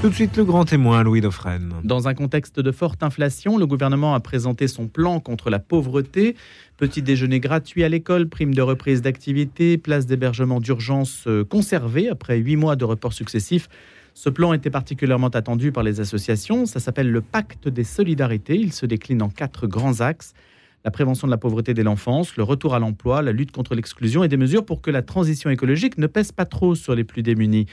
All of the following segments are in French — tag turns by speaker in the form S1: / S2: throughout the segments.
S1: Tout de suite, le grand témoin, Louis Dauphren.
S2: Dans un contexte de forte inflation, le gouvernement a présenté son plan contre la pauvreté. Petit déjeuner gratuit à l'école, prime de reprise d'activité, place d'hébergement d'urgence euh, conservée après huit mois de reports successifs. Ce plan était particulièrement attendu par les associations. Ça s'appelle le pacte des solidarités. Il se décline en quatre grands axes la prévention de la pauvreté dès l'enfance, le retour à l'emploi, la lutte contre l'exclusion et des mesures pour que la transition écologique ne pèse pas trop sur les plus démunis.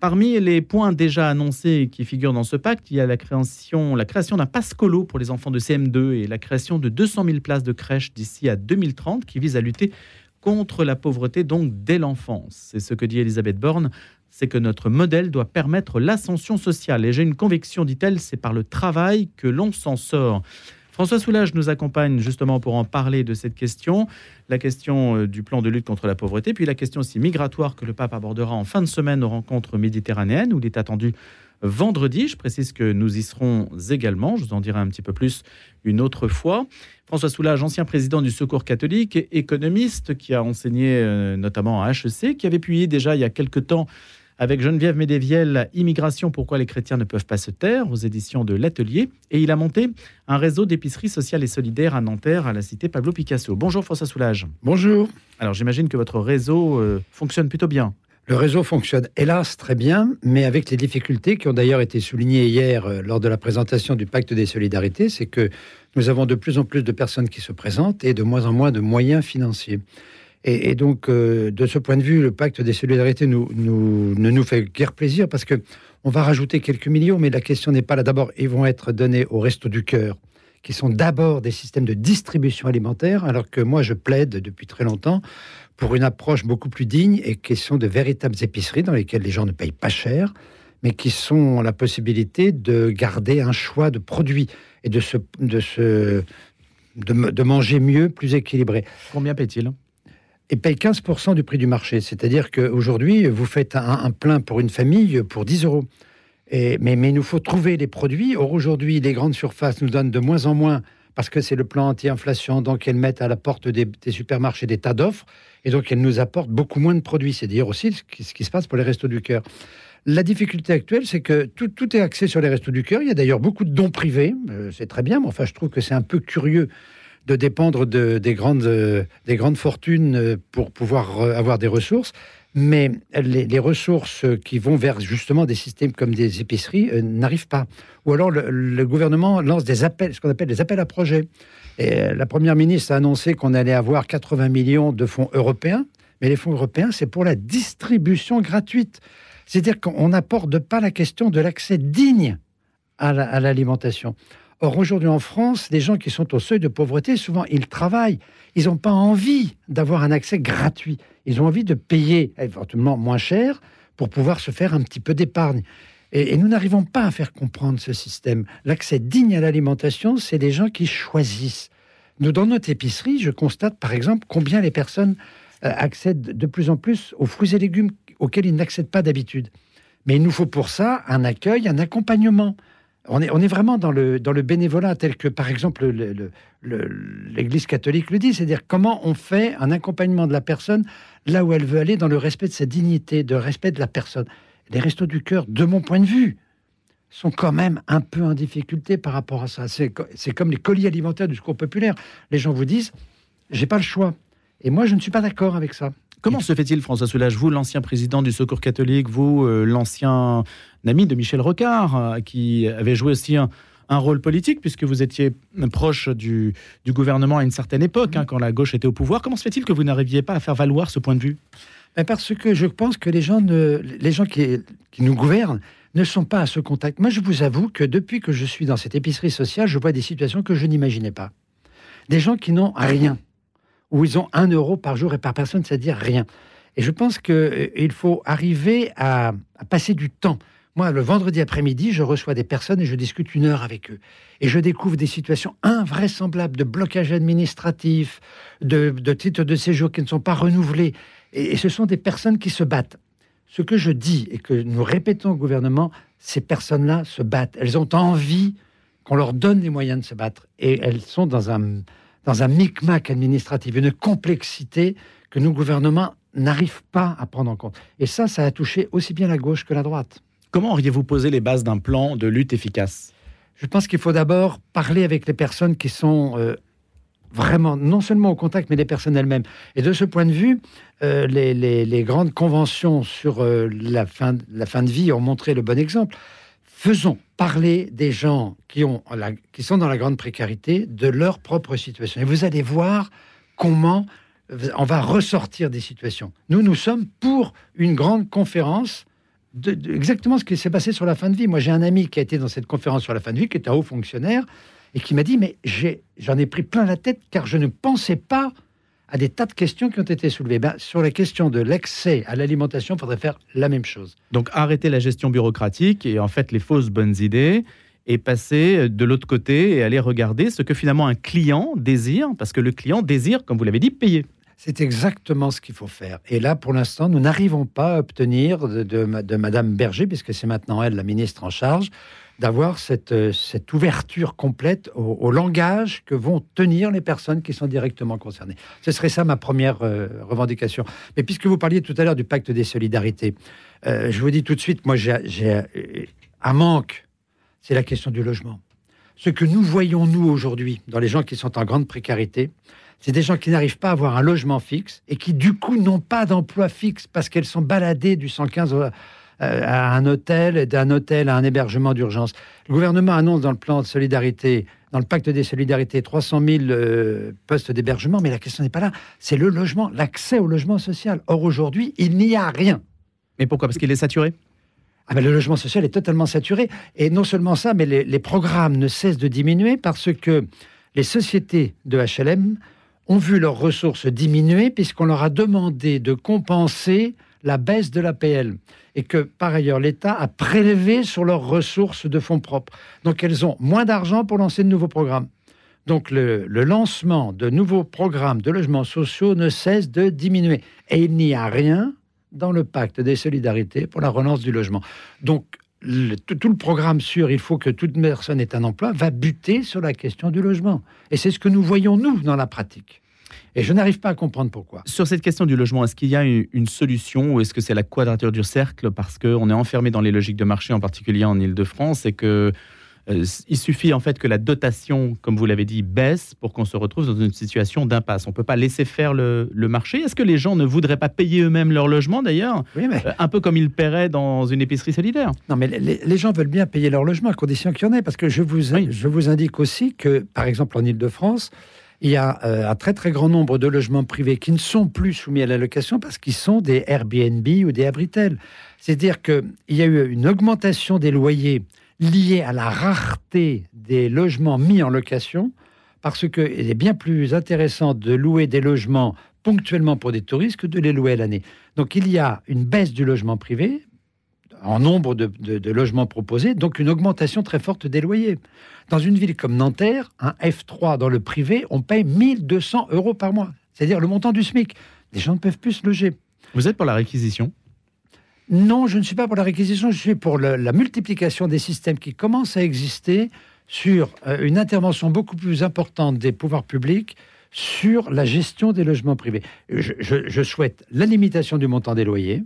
S2: Parmi les points déjà annoncés qui figurent dans ce pacte, il y a la création, d'un pascolo pour les enfants de CM2 et la création de 200 000 places de crèche d'ici à 2030 qui vise à lutter contre la pauvreté donc dès l'enfance. C'est ce que dit Elisabeth Borne, c'est que notre modèle doit permettre l'ascension sociale. Et j'ai une conviction, dit-elle, c'est par le travail que l'on s'en sort. François Soulage nous accompagne justement pour en parler de cette question, la question euh, du plan de lutte contre la pauvreté, puis la question aussi migratoire que le pape abordera en fin de semaine aux rencontres méditerranéennes, où il est attendu vendredi. Je précise que nous y serons également. Je vous en dirai un petit peu plus une autre fois. François Soulage, ancien président du Secours catholique, économiste qui a enseigné euh, notamment à HEC, qui avait publié déjà il y a quelque temps avec Geneviève Médéviel, Immigration, pourquoi les chrétiens ne peuvent pas se taire, aux éditions de l'Atelier. Et il a monté un réseau d'épiceries sociales et solidaires à Nanterre, à la cité Pablo Picasso. Bonjour François Soulage.
S3: Bonjour.
S2: Alors j'imagine que votre réseau euh, fonctionne plutôt bien.
S3: Le réseau fonctionne hélas très bien, mais avec les difficultés qui ont d'ailleurs été soulignées hier euh, lors de la présentation du pacte des solidarités, c'est que nous avons de plus en plus de personnes qui se présentent et de moins en moins de moyens financiers. Et, donc, euh, de ce point de vue, le pacte des solidarités nous, ne nous fait guère plaisir parce que on va rajouter quelques millions, mais la question n'est pas là. D'abord, ils vont être donnés au Resto du Cœur, qui sont d'abord des systèmes de distribution alimentaire, alors que moi, je plaide depuis très longtemps pour une approche beaucoup plus digne et qui sont de véritables épiceries dans lesquelles les gens ne payent pas cher, mais qui sont la possibilité de garder un choix de produits et de se, de se de, manger mieux, plus équilibré.
S2: Combien paie-t-il
S3: et paye 15% du prix du marché. C'est-à-dire qu'aujourd'hui, vous faites un, plein pour une famille pour 10 euros. Et, mais, il nous faut trouver les produits. Or, aujourd'hui, les grandes surfaces nous donnent de moins en moins, parce que c'est le plan anti-inflation, donc elles mettent à la porte des, supermarchés des tas d'offres, et donc elles nous apportent beaucoup moins de produits. C'est dire aussi ce qui, se passe pour les restos du cœur. La difficulté actuelle, c'est que tout, tout, est axé sur les restos du cœur. Il y a d'ailleurs beaucoup de dons privés, euh, c'est très bien, mais enfin, je trouve que c'est un peu curieux de dépendre de, des, grandes, euh, des grandes fortunes euh, pour pouvoir euh, avoir des ressources. Mais les, ressources qui vont vers justement des systèmes comme des épiceries n'arrivent pas. Ou alors le, gouvernement lance des appels, ce qu'on appelle des appels à projets. Et la première ministre a annoncé qu'on allait avoir 80 millions de fonds européens. Mais les fonds européens, c'est pour la distribution gratuite. C'est-à-dire qu'on n'apporte pas la question de l'accès digne à l'alimentation. Or, aujourd'hui en France, les gens qui sont au seuil de pauvreté, souvent, ils travaillent. Ils n'ont pas envie d'avoir un accès gratuit. Ils ont envie de payer éventuellement moins cher pour pouvoir se faire un petit peu d'épargne. Et, nous n'arrivons pas à faire comprendre ce système. L'accès digne à l'alimentation, c'est des gens qui choisissent. Nous, dans notre épicerie, je constate par exemple combien les personnes euh, accèdent de plus en plus aux fruits et légumes auxquels ils n'accèdent pas d'habitude. Mais il nous faut pour ça un accueil, un accompagnement. On est, vraiment dans le, dans le bénévolat tel que, par exemple, l'Église catholique le dit, c'est-à-dire comment on fait un accompagnement de la personne là où elle veut aller dans le respect de sa dignité, de respect de la personne. Les restos du cœur, de mon point de vue, sont quand même un peu en difficulté par rapport à ça. C'est comme les colis alimentaires du secours populaire. Les gens vous disent, j'ai pas le choix. Et moi, je ne suis pas d'accord avec ça.
S2: Comment se fait-il, François Soulage, vous, l'ancien président du Secours catholique, vous, euh, l'ancien ami de Michel Rocard, euh, qui avait joué aussi un, rôle politique, puisque vous étiez proche du, gouvernement à une certaine époque, hein, quand la gauche était au pouvoir. Comment se fait-il que vous n'arriviez pas à faire valoir ce point de vue?
S3: Ben, Parce que je pense que les gens, les gens qui, qui nous gouvernent ne sont pas à ce contact. Moi, je vous avoue que depuis que je suis dans cette épicerie sociale, je vois des situations que je n'imaginais pas. Des gens qui n'ont rien où ils ont un euro par jour et par personne, c'est-à-dire rien. Et je pense qu'il euh, faut arriver à, passer du temps. Moi, le vendredi après-midi, je reçois des personnes et je discute une heure avec eux. Et je découvre des situations invraisemblables de blocage administratif, de, titres de séjour qui ne sont pas renouvelés. Et, et, ce sont des personnes qui se battent. Ce que je dis et que nous répétons au gouvernement, ces personnes-là se battent. Elles ont envie qu'on leur donne les moyens de se battre. Et elles sont dans un, dans un micmac administratif, une complexité que nos gouvernements n'arrivent pas à prendre en compte. Et ça, ça a touché aussi bien la gauche que la droite.
S2: Comment auriez-vous posé les bases d'un plan de lutte efficace?
S3: Je pense qu'il faut d'abord parler avec les personnes qui sont euh, vraiment, non seulement au contact, mais les personnes elles-mêmes. Et de ce point de vue, euh, les, grandes conventions sur euh, la, fin, la fin de vie ont montré le bon exemple. Faisons parler des gens qui, ont qui sont dans la grande précarité de leur propre situation. Et vous allez voir comment on va ressortir des situations. Nous, nous sommes pour une grande conférence de, exactement ce qui s'est passé sur la fin de vie. Moi, j'ai un ami qui a été dans cette conférence sur la fin de vie, qui est un haut fonctionnaire, et qui m'a dit, mais j'en ai, pris plein la tête car je ne pensais pas à des tas de questions qui ont été soulevées. Ben, sur la question de l'accès à l'alimentation, il faudrait faire la même chose.
S2: Donc arrêter la gestion bureaucratique et en fait les fausses bonnes idées et passer de l'autre côté et aller regarder ce que finalement un client désire, parce que le client désire, comme vous l'avez dit, payer.
S3: C'est exactement ce qu'il faut faire. Et là, pour l'instant, nous n'arrivons pas à obtenir de, de, Madame Berger, puisque c'est maintenant elle la ministre en charge, d'avoir cette, cette, ouverture complète au, langage que vont tenir les personnes qui sont directement concernées. Ce serait ça ma première euh, revendication. Mais puisque vous parliez tout à l'heure du pacte des solidarités, euh, je vous dis tout de suite, moi j'ai euh, un manque, c'est la question du logement. Ce que nous voyons, nous, aujourd'hui, dans les gens qui sont en grande précarité, c'est des gens qui n'arrivent pas à avoir un logement fixe et qui, du coup, n'ont pas d'emploi fixe parce qu'elles sont baladées du 115 euh, à un hôtel et d'un hôtel à un hébergement d'urgence. Le gouvernement annonce dans le plan de solidarité, dans le pacte des solidarités, 300 000 euh, postes d'hébergement, mais la question n'est pas là. C'est le logement, l'accès au logement social. Or, aujourd'hui, il n'y a rien.
S2: Mais pourquoi? Parce qu'il est saturé?
S3: Ah ben, le logement social est totalement saturé. Et non seulement ça, mais les, les programmes ne cessent de diminuer parce que les sociétés de HLM ont vu leurs ressources diminuer puisqu'on leur a demandé de compenser la baisse de l'APL et que par ailleurs l'État a prélevé sur leurs ressources de fonds propres. Donc elles ont moins d'argent pour lancer de nouveaux programmes. Donc le, lancement de nouveaux programmes de logements sociaux ne cesse de diminuer. Et il n'y a rien dans le pacte des solidarités pour la relance du logement. Donc tout le programme sur il faut que toute personne ait un emploi va buter sur la question du logement. Et c'est ce que nous voyons, nous, dans la pratique. Et je n'arrive pas à comprendre pourquoi.
S2: Sur cette question du logement, est-ce qu'il y a une solution ou est-ce que c'est la quadrature du cercle parce qu'on est enfermé dans les logiques de marché, en particulier en Ile-de-France, et que euh, il suffit en fait que la dotation, comme vous l'avez dit, baisse pour qu'on se retrouve dans une situation d'impasse. On ne peut pas laisser faire le, marché. Est-ce que les gens ne voudraient pas payer eux-mêmes leur logement d'ailleurs?
S3: Oui, mais...
S2: Euh, un peu comme ils paieraient dans une épicerie solidaire.
S3: Non, mais les, gens veulent bien payer leur logement à condition qu'il y en ait. Parce que je vous, je vous indique aussi que, par exemple, en Ile-de-France, il y a euh, un très très grand nombre de logements privés qui ne sont plus soumis à la location parce qu'ils sont des Airbnb ou des Abritel. C'est-à-dire qu'il y a eu une augmentation des loyers liée à la rareté des logements mis en location, parce qu'il est bien plus intéressant de louer des logements ponctuellement pour des touristes que de les louer à l'année. Donc il y a une baisse du logement privé en nombre de, de, logements proposés, donc une augmentation très forte des loyers. Dans une ville comme Nanterre, un F3 dans le privé, on paye 1200 euros par mois, c'est-à-dire le montant du SMIC. Les gens ne peuvent plus se loger.
S2: Vous êtes pour la réquisition?
S3: Non, je ne suis pas pour la réquisition, je suis pour la multiplication des systèmes qui commencent à exister sur euh, une intervention beaucoup plus importante des pouvoirs publics sur la gestion des logements privés. Je, souhaite la limitation du montant des loyers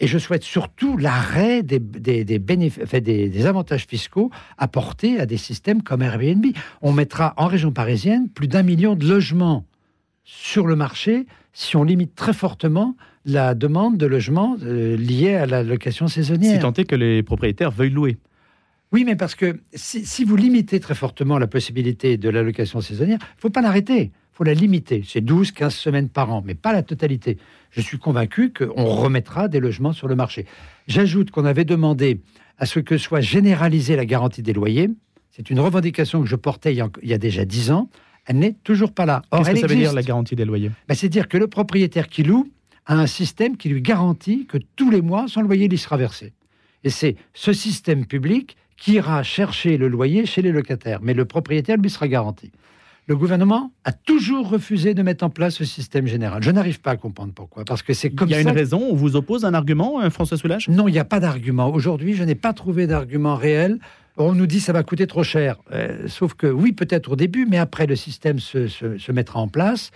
S3: et je souhaite surtout l'arrêt des, des, des, avantages fiscaux apportés à des systèmes comme Airbnb. On mettra en région parisienne plus d'un million de logements sur le marché si on limite très fortement la demande de logement euh, liée à la location saisonnière.
S2: Si tant est que les propriétaires veuillent louer.
S3: Oui, mais parce que si, vous limitez très fortement la possibilité de la location saisonnière, il ne faut pas l'arrêter, faut la limiter. C'est 12, 15 semaines par an, mais pas la totalité. Je suis convaincu qu'on remettra des logements sur le marché. J'ajoute qu'on avait demandé à ce que soit généralisée la garantie des loyers. C'est une revendication que je portais il y a déjà 10 ans. Elle n'est toujours pas là.
S2: Qu'est-ce que ça veut dire la garantie des loyers?
S3: Ben, C'est dire que le propriétaire qui loue a un système qui lui garantit que tous les mois, son loyer lui sera versé. Et c'est ce système public qui ira chercher le loyer chez les locataires, mais le propriétaire lui sera garanti. Le gouvernement a toujours refusé de mettre en place ce système général. Je n'arrive pas à comprendre pourquoi. Parce que c'est comme
S2: Il y
S3: a
S2: une raison On vous oppose un argument, euh, François Soulage
S3: Non, il n'y a pas d'argument. Aujourd'hui, je n'ai pas trouvé d'argument réel. On nous dit que ça va coûter trop cher. Euh, sauf que oui, peut-être au début, mais après, le système se, se mettra en place.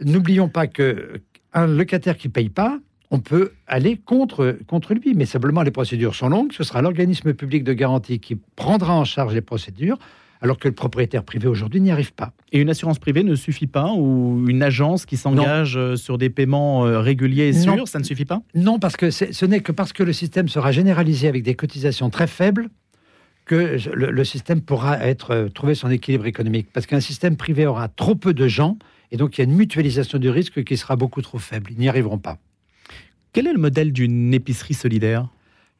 S3: N'oublions pas que un locataire qui paye pas, on peut aller contre, contre lui. Mais simplement, les procédures sont longues. Ce sera l'organisme public de garantie qui prendra en charge les procédures, alors que le propriétaire privé aujourd'hui n'y arrive pas.
S2: Et une assurance privée ne suffit pas Ou une agence qui s'engage euh, sur des paiements euh, réguliers et sûrs, ça ne suffit pas?
S3: Non, parce que ce n'est que parce que le système sera généralisé avec des cotisations très faibles que le, système pourra être euh, trouver son équilibre économique. Parce qu'un système privé aura trop peu de gens, et donc il y a une mutualisation du risque qui sera beaucoup trop faible. Ils n'y arriveront pas.
S2: Quel est le modèle d'une épicerie solidaire?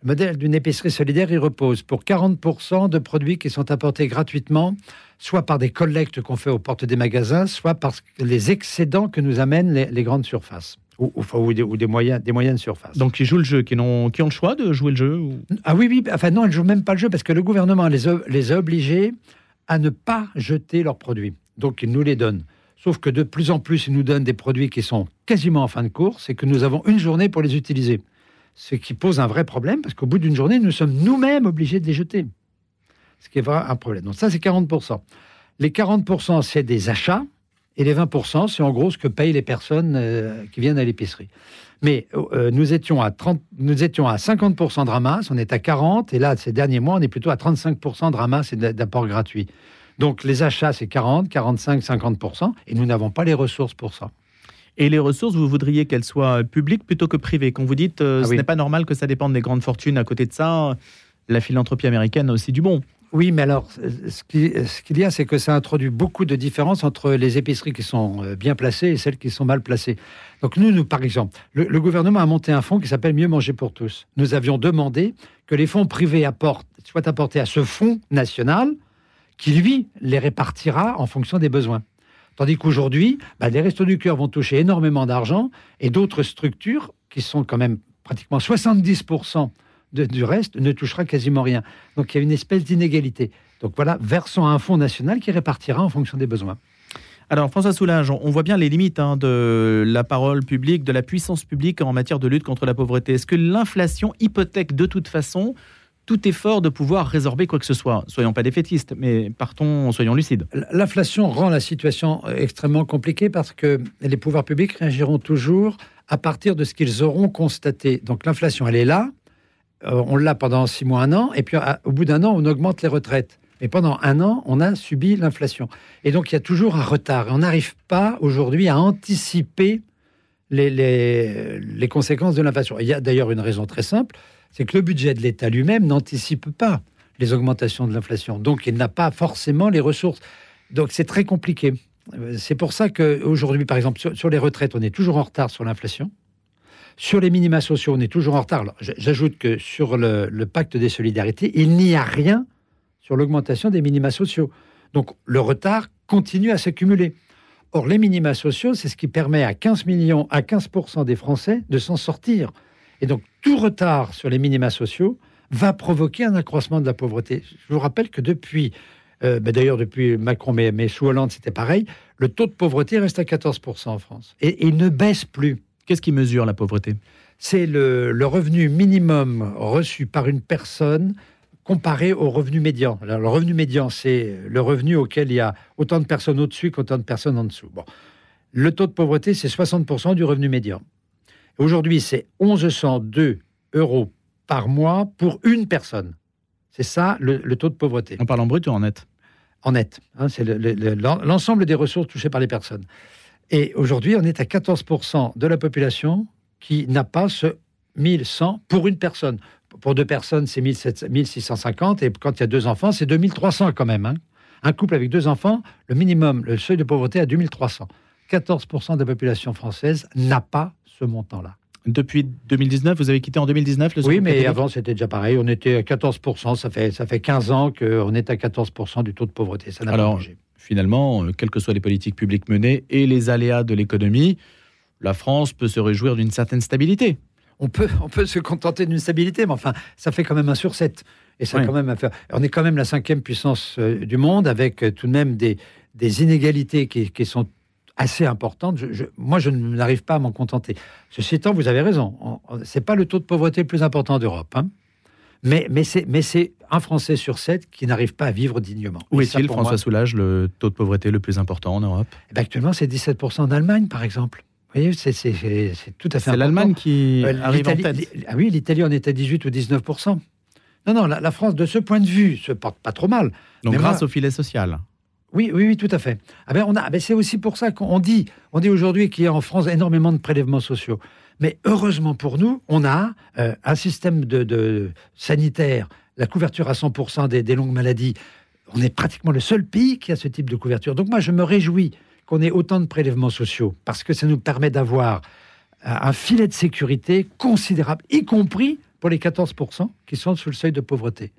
S3: Le modèle d'une épicerie solidaire, il repose pour 40% de produits qui sont apportés gratuitement, soit par des collectes qu'on fait aux portes des magasins, soit par les excédents que nous amènent les, grandes surfaces. Ou, ou, des, ou, des, moyens, des moyennes surfaces.
S2: Donc, qui jouent le jeu, qui ont, qui ont le choix de jouer le jeu
S3: Ah oui, oui, enfin non, ils ne jouent même pas le jeu parce que le gouvernement les les a obligés à ne pas jeter leurs produits. Donc, ils nous les donnent. Sauf que de plus en plus, ils nous donnent des produits qui sont quasiment en fin de course et que nous avons une journée pour les utiliser. Ce qui pose un vrai problème parce qu'au bout d'une journée, nous sommes nous-mêmes obligés de les jeter. Ce qui est vrai un problème. Donc ça, c'est 40%. Les 40%, c'est des achats et les 20%, c'est en gros ce que payent les personnes euh, qui viennent à l'épicerie. Mais euh, nous, étions à 30, nous étions à 50% de ramasse, on est à 40%, et là, ces derniers mois, on est plutôt à 35% de ramasse et d'apport gratuit. Donc les achats, c'est 40, 45, 50%, et nous n'avons pas les ressources pour ça.
S2: Et les ressources, vous voudriez qu'elles soient publiques plutôt que privées Quand vous dites euh, ah ce n'est pas normal que ça dépende des grandes fortunes, à côté de ça, la philanthropie américaine a aussi du bon.
S3: Oui, mais alors, ce qu'il y a, c'est que ça introduit beaucoup de différences entre les épiceries qui sont euh, bien placées et celles qui sont mal placées. Donc nous, nous par exemple, le, le gouvernement a monté un fonds qui s'appelle Mieux manger pour tous. Nous avions demandé que les fonds privés apportent, soient apportés à ce fonds national, qui, lui, les répartira en fonction des besoins. Tandis qu'aujourd'hui, bah, les Restos du Cœur vont toucher énormément d'argent et d'autres structures, qui sont quand même pratiquement 70% du reste, ne touchera quasiment rien. Donc il y a une espèce d'inégalité. Donc voilà, versons un fonds national qui répartira en fonction des besoins.
S2: Alors François Soulage, on voit bien les limites hein, de la parole publique, de la puissance publique en matière de lutte contre la pauvreté. Est-ce que l'inflation hypothèque de toute façon tout effort de pouvoir résorber quoi que ce soit. Soyons pas défaitistes, mais partons, soyons lucides.
S3: L'inflation rend la situation euh, extrêmement compliquée parce que les pouvoirs publics réagiront toujours à partir de ce qu'ils auront constaté. Donc l'inflation, elle est là, euh, on l'a pendant six mois, un an, et puis au bout d'un an, on augmente les retraites. Mais pendant un an, on a subi l'inflation. Et donc il y a toujours un retard. on n'arrive pas aujourd'hui à anticiper les, conséquences de l'inflation. Il y a d'ailleurs une raison très simple c'est que le budget de l'État lui-même n'anticipe pas les augmentations de l'inflation. Donc, il n'a pas forcément les ressources. Donc, c'est très compliqué. Euh, c'est pour ça qu'aujourd'hui, par exemple, sur, les retraites, on est toujours en retard sur l'inflation. Sur les minima sociaux, on est toujours en retard. J'ajoute que sur le, le, pacte des solidarités, il n'y a rien sur l'augmentation des minima sociaux. Donc, le retard continue à s'accumuler. Or, les minima sociaux, c'est ce qui permet à 15 millions, à 15% des Français de s'en sortir. Et donc, tout retard sur les minima sociaux va provoquer un accroissement de la pauvreté. Je vous rappelle que depuis, euh, ben d'ailleurs depuis Macron, mais, mais sous Hollande, c'était pareil, le taux de pauvreté reste à 14% en France. Et, il ne baisse plus.
S2: Qu'est-ce qui mesure la pauvreté?
S3: C'est le, le, revenu minimum reçu par une personne comparé au revenu médian. Alors, le revenu médian, c'est le revenu auquel il y a autant de personnes au-dessus qu'autant de personnes en dessous. Bon. Le taux de pauvreté, c'est 60% du revenu médian. Aujourd'hui, c'est 1102 euros par mois pour une personne. C'est ça le, taux de pauvreté.
S2: On parle en brut ou en net?
S3: En net. Hein, c'est l'ensemble des ressources touchées par les personnes. Et aujourd'hui, on est à 14% de la population qui n'a pas ce 1100 pour une personne. Pour deux personnes, c'est 1650. Et quand il y a deux enfants, c'est 2300 quand même. Hein. Un couple avec deux enfants, le minimum, le seuil de pauvreté à 2300. 14% de la population française n'a pas ce montant-là.
S2: Depuis 2019, vous avez quitté en 2019 le
S3: Oui, mais avant c'était déjà pareil. On était à 14%. Ça fait, ça fait 15 ans qu'on est à 14% du taux de pauvreté. Ça n'a pas changé.
S2: Finalement, euh, quelles que soient les politiques publiques menées et les aléas de l'économie, la France peut se réjouir d'une certaine stabilité.
S3: On peut, on peut se contenter d'une stabilité, mais enfin, ça fait quand même un sur 7. Et ça quand même On est quand même la cinquième puissance euh, du monde, avec euh, tout de même des, des inégalités qui, qui sont assez importante. Je, moi, je n'arrive pas à m'en contenter. Ceci étant, vous avez raison. C'est pas le taux de pauvreté le plus important d'Europe. Hein. Mais, mais c'est un Français sur sept qui n'arrive pas à vivre dignement.
S2: Où est-il, François Soulage, le taux de pauvreté le plus important en Europe?
S3: Eh ben, Actuellement, c'est 17% en Allemagne, par exemple. Vous voyez, c'est tout à fait
S2: C'est l'Allemagne qui euh, arrive en tête.
S3: Ah oui, l'Italie en est à 18 ou 19% Non, non, la, France, de ce point de vue, se porte pas trop mal.
S2: Donc grâce au filet social.
S3: Oui, oui, oui, tout à fait. Ah ben, ben c'est aussi pour ça qu'on dit, on dit aujourd'hui qu'il y a en France énormément de prélèvements sociaux. Mais heureusement pour nous, on a euh, un système de, sanitaire, la couverture à 100% des, des longues maladies. On est pratiquement le seul pays qui a ce type de couverture. Donc moi, je me réjouis qu'on ait autant de prélèvements sociaux parce que ça nous permet d'avoir euh, un filet de sécurité considérable, y compris pour les 14% qui sont sous le seuil de pauvreté.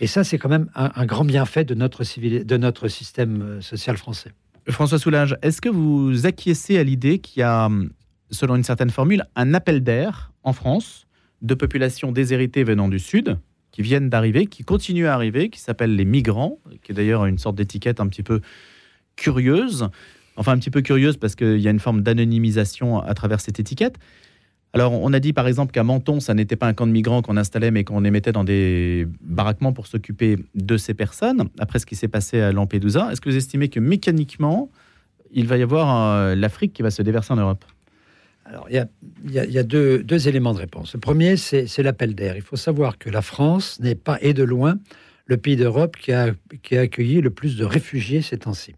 S3: Et ça, c'est quand même un, grand bienfait de notre, de notre système euh, social français.
S2: François Soulage, est-ce que vous acquiescez à l'idée qu'il y a hum, selon une certaine formule, un appel d'air en France de populations déshéritées venant du Sud, qui viennent d'arriver, qui continuent à arriver, qui s'appellent les migrants, qui est d'ailleurs une sorte d'étiquette un petit peu curieuse, enfin un petit peu curieuse parce qu'il y a une forme d'anonymisation à travers cette étiquette. Alors, on a dit par exemple qu'à Menton, ça n'était pas un camp de migrants qu'on installait, mais qu'on les mettait dans des baraquements pour s'occuper de ces personnes, après ce qui s'est passé à Lampedusa. Est-ce que vous estimez que mécaniquement, il va y avoir euh, l'Afrique qui va se déverser en Europe?
S3: Alors, il y a, deux, éléments de réponse. Le premier, c'est l'appel d'air. Il faut savoir que la France n'est pas, et de loin, le pays d'Europe qui a, accueilli le plus de réfugiés ces temps-ci.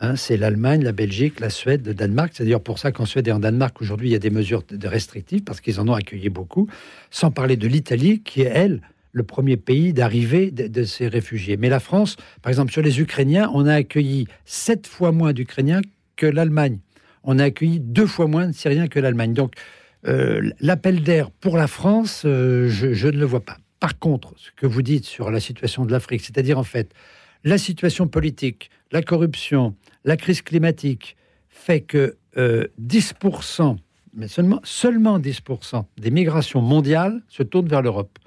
S3: Hein, c'est l'Allemagne, la Belgique, la Suède, le Danemark. C'est d'ailleurs pour ça qu'en Suède et en Danemark, aujourd'hui, il y a des mesures restrictives parce qu'ils en ont accueilli beaucoup. Sans parler de l'Italie, qui est, elle, le premier pays d'arrivée de, ces réfugiés. Mais la France, par exemple, sur les Ukrainiens, on a accueilli sept fois moins d'Ukrainiens que l'Allemagne on a accueilli deux fois moins de Syriens que l'Allemagne. Donc, euh, l'appel d'air pour la France, euh, je, ne le vois pas. Par contre, ce que vous dites sur la situation de l'Afrique, c'est-à-dire en fait la situation politique, la corruption, la crise climatique, fait que 10%, euh, mais seulement, seulement 10% des migrations mondiales se tournent vers l'Europe.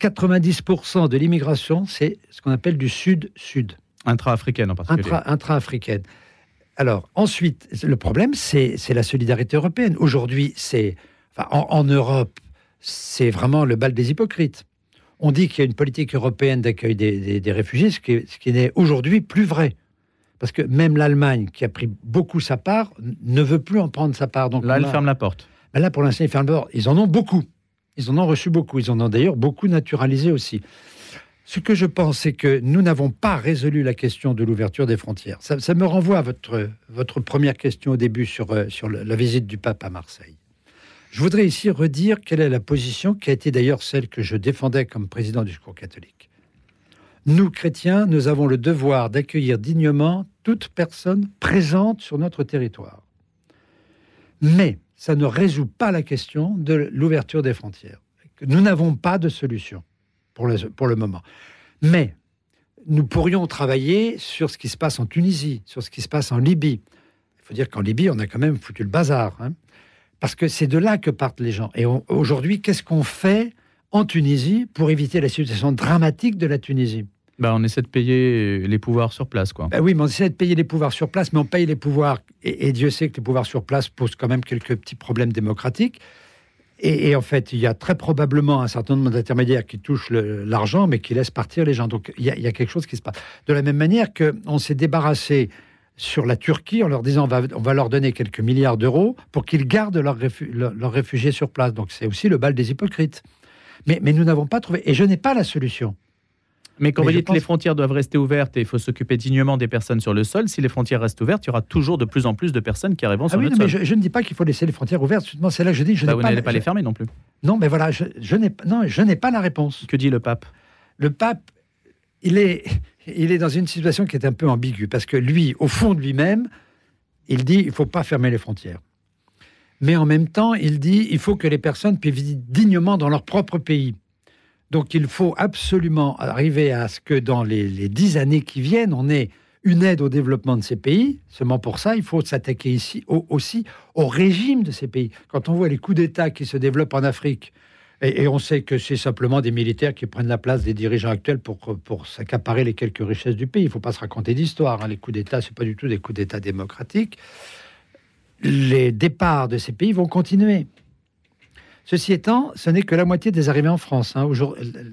S3: 90% de l'immigration, c'est ce qu'on appelle du sud-sud.
S2: Intra-africaine en particulier.
S3: Intra-africaine. Alors, ensuite, le problème, c'est la solidarité européenne. Aujourd'hui, c'est. en, Europe, c'est vraiment le bal des hypocrites. On dit qu'il y a une politique européenne d'accueil des, réfugiés, ce qui, ce qui n'est aujourd'hui plus vrai. Parce que même l'Allemagne, qui a pris beaucoup sa part, ne veut plus en prendre sa part.
S2: Donc là, elle ferme la porte.
S3: Ben là, pour l'instant, ils ferment la porte. Ils en ont beaucoup. Ils en ont reçu beaucoup. Ils en ont d'ailleurs beaucoup naturalisé aussi. Ce que je pense, c'est que nous n'avons pas résolu la question de l'ouverture des frontières. Ça, me renvoie à votre, votre première question au début sur, euh, sur la visite du pape à Marseille. Je voudrais ici redire quelle est la position qui a été d'ailleurs celle que je défendais comme président du Secours catholique. Nous, chrétiens, nous avons le devoir d'accueillir dignement toute personne présente sur notre territoire. Mais ça ne résout pas la question de l'ouverture des frontières. Nous n'avons pas de solution pour le, moment. Mais nous pourrions travailler sur ce qui se passe en Tunisie, sur ce qui se passe en Libye. Il faut dire qu'en Libye, on a quand même foutu le bazar. Hein. Parce que c'est de là que partent les gens. Et aujourd'hui, qu'est-ce qu'on fait en Tunisie pour éviter la situation dramatique de la Tunisie?
S2: Ben, on essaie de payer les pouvoirs sur place, quoi.
S3: Ben oui, mais on essaie de payer les pouvoirs sur place, mais on paye les pouvoirs, et, et Dieu sait que les pouvoirs sur place posent quand même quelques petits problèmes démocratiques. Et, en fait, il y a très probablement un certain nombre d'intermédiaires qui touchent l'argent, mais qui laissent partir les gens. Donc, il y, a, quelque chose qui se passe. De la même manière qu'on s'est débarrassé sur la Turquie en leur disant on va, on va leur donner quelques milliards d'euros pour qu'ils gardent leurs réfugiés sur place. Donc, c'est aussi le bal des hypocrites. Mais, mais nous n'avons pas trouvé. Et je n'ai pas la solution.
S2: Mais quand vous dites que les frontières doivent rester ouvertes et il faut s'occuper dignement des personnes sur le sol, si les frontières restent ouvertes, il y aura toujours de plus en plus de personnes qui arriveront ah sur
S3: oui,
S2: le sol.
S3: Je, je, ne dis pas qu'il faut laisser les frontières ouvertes. C'est là que je dis. Je
S2: bah, vous n'allez pas, les fermer non plus.
S3: Non, mais voilà, je, je n'ai non, je n'ai pas la réponse.
S2: Que dit le pape?
S3: Le pape, il est, il est dans une situation qui est un peu ambiguë parce que lui, au fond de lui-même, il dit il faut pas fermer les frontières. Mais en même temps, il dit il faut que les personnes puissent vivre dignement dans leur propre pays. Donc il faut absolument arriver à ce que dans les, dix années qui viennent, on ait une aide au développement de ces pays. Seulement pour ça, il faut s'attaquer ici aussi au régime de ces pays. Quand on voit les coups d'État qui se développent en Afrique, et, on sait que c'est simplement des militaires qui prennent la place des dirigeants actuels pour, pour s'accaparer les quelques richesses du pays. Il ne faut pas se raconter d'histoire. Hein. Les coups d'État, ce pas du tout des coups d'État démocratiques. Les départs de ces pays vont continuer. Ceci étant, ce n'est que la moitié des arrivées en France. Hein.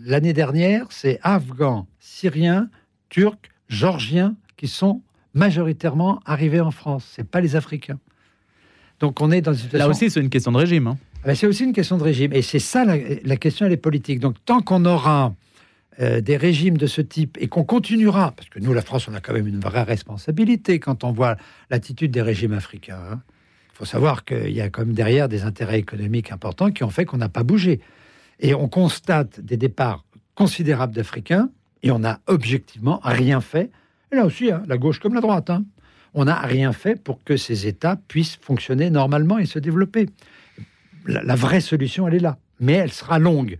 S3: L'année dernière, c'est Afghans, Syriens, Turcs, Georgiens qui sont majoritairement arrivés en France. Ce pas les Africains. Donc on est dans une situation...
S2: Là aussi, c'est une question de régime. Hein.
S3: Ah ben, c'est aussi une question de régime. Et c'est ça, la, question, elle est politique. Donc tant qu'on aura euh, des régimes de ce type et qu'on continuera, parce que nous, la France, on a quand même une vraie responsabilité quand on voit l'attitude des régimes africains. Hein. Il faut savoir qu'il y a quand même derrière des intérêts économiques importants qui ont fait qu'on n'a pas bougé. Et on constate des départs considérables d'Africains et on n'a objectivement rien fait. Et là aussi, hein, la gauche comme la droite, hein, on n'a rien fait pour que ces États puissent fonctionner normalement et se développer. La vraie solution, elle est là, mais elle sera longue.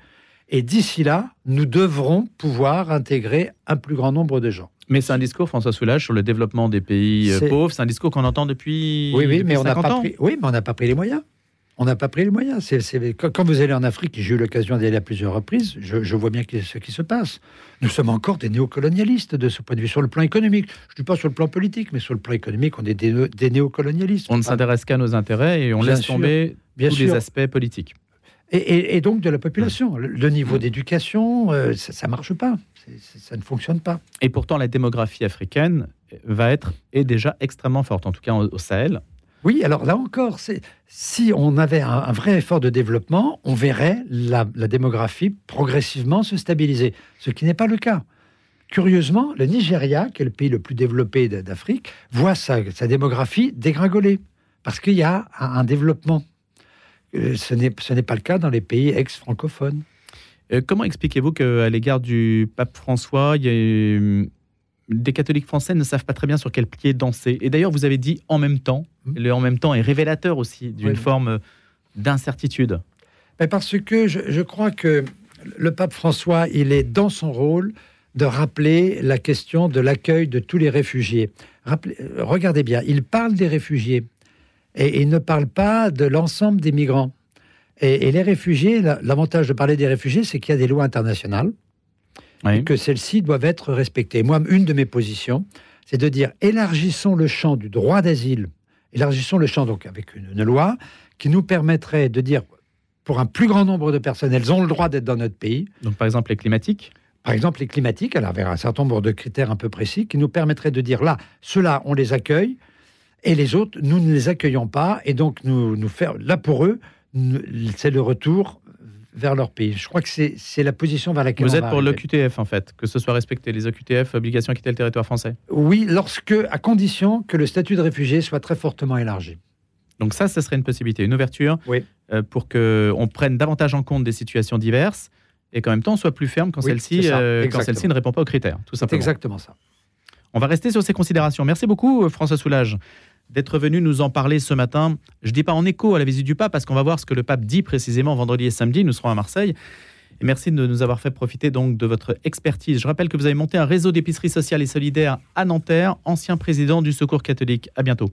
S3: Et d'ici là, nous devrons pouvoir intégrer un plus grand nombre de gens.
S2: Mais c'est un discours, François Soulage, sur le développement des pays euh, pauvres. C'est un discours qu'on entend depuis.
S3: Oui, oui, mais on
S2: n'a
S3: pas pris. Oui, mais on n'a pas pris les moyens. On n'a pas pris les moyens. Quand vous allez en Afrique, j'ai eu l'occasion d'y aller à plusieurs reprises, je, vois bien ce qui se passe. Nous sommes encore des néocolonialistes de ce point de vue, sur le plan économique. Je ne dis pas sur le plan politique, mais sur le plan économique, on est des, néocolonialistes.
S2: On ne s'intéresse qu'à nos intérêts et on laisse tomber tous les aspects politiques
S3: et, donc de la population. Le, niveau d'éducation, euh, ça ne marche pas, ça ne fonctionne pas.
S2: Et pourtant, la démographie africaine va être est déjà extrêmement forte, en tout cas au, Sahel.
S3: Oui, alors là encore, si on avait un, vrai effort de développement, on verrait la, démographie progressivement se stabiliser, ce qui n'est pas le cas. Curieusement, le Nigeria, qui est le pays le plus développé d'Afrique, voit sa, démographie dégringoler, parce qu'il y a un développement euh, ce n'est pas le cas dans les pays ex-francophones.
S2: Euh, comment expliquez-vous qu'à l'égard du pape François, il y a, euh, des catholiques français ne savent pas très bien sur quel pied danser Et d'ailleurs, vous avez dit en même temps, mmh. le en même temps est révélateur aussi d'une forme d'incertitude.
S3: parce que je, crois que le pape François, il est dans son rôle de rappeler la question de l'accueil de tous les réfugiés. regardez bien, il parle des réfugiés, et il ne parle pas de l'ensemble des migrants. Et, les réfugiés, l'avantage de parler des réfugiés, c'est qu'il y a des lois internationales et que celles-ci doivent être respectées. Moi, une de mes positions, c'est de dire élargissons le champ du droit d'asile, élargissons le champ donc avec une, une, loi qui nous permettrait de dire pour un plus grand nombre de personnes, elles ont le droit d'être dans notre pays.
S2: Donc par exemple les climatiques
S3: par exemple, les climatiques, elle avait un certain nombre de critères un peu précis qui nous permettraient de dire là, ceux-là, on les accueille, et les autres, nous ne les accueillons pas. Et donc, nous, nous faire, là, pour eux, c'est le retour vers leur pays. Je crois que c'est la position vers laquelle
S2: Vous êtes pour l'OQTF, en fait, que ce soit respecté, les OQTF, obligation à quitter le territoire français
S3: Oui, lorsque, à condition que le statut de réfugié soit très fortement élargi.
S2: Donc ça, ce serait une possibilité, une ouverture
S3: oui.
S2: euh, pour qu'on prenne davantage en compte des situations diverses et qu'en même temps on soit plus ferme quand celle-ci euh, celle ne répond pas aux critères. Tout simplement.
S3: exactement ça.
S2: On va rester sur ces considérations. Merci beaucoup, François Soulage d'être venu nous en parler ce matin. Je ne dis pas en écho à la visite du pape, parce qu'on va voir ce que le pape dit précisément vendredi et samedi. Nous serons à Marseille. Merci de nous avoir fait profiter donc de votre expertise. Je rappelle que vous avez monté un réseau d'épiceries sociales et solidaires à Nanterre, ancien président du Secours catholique. À bientôt.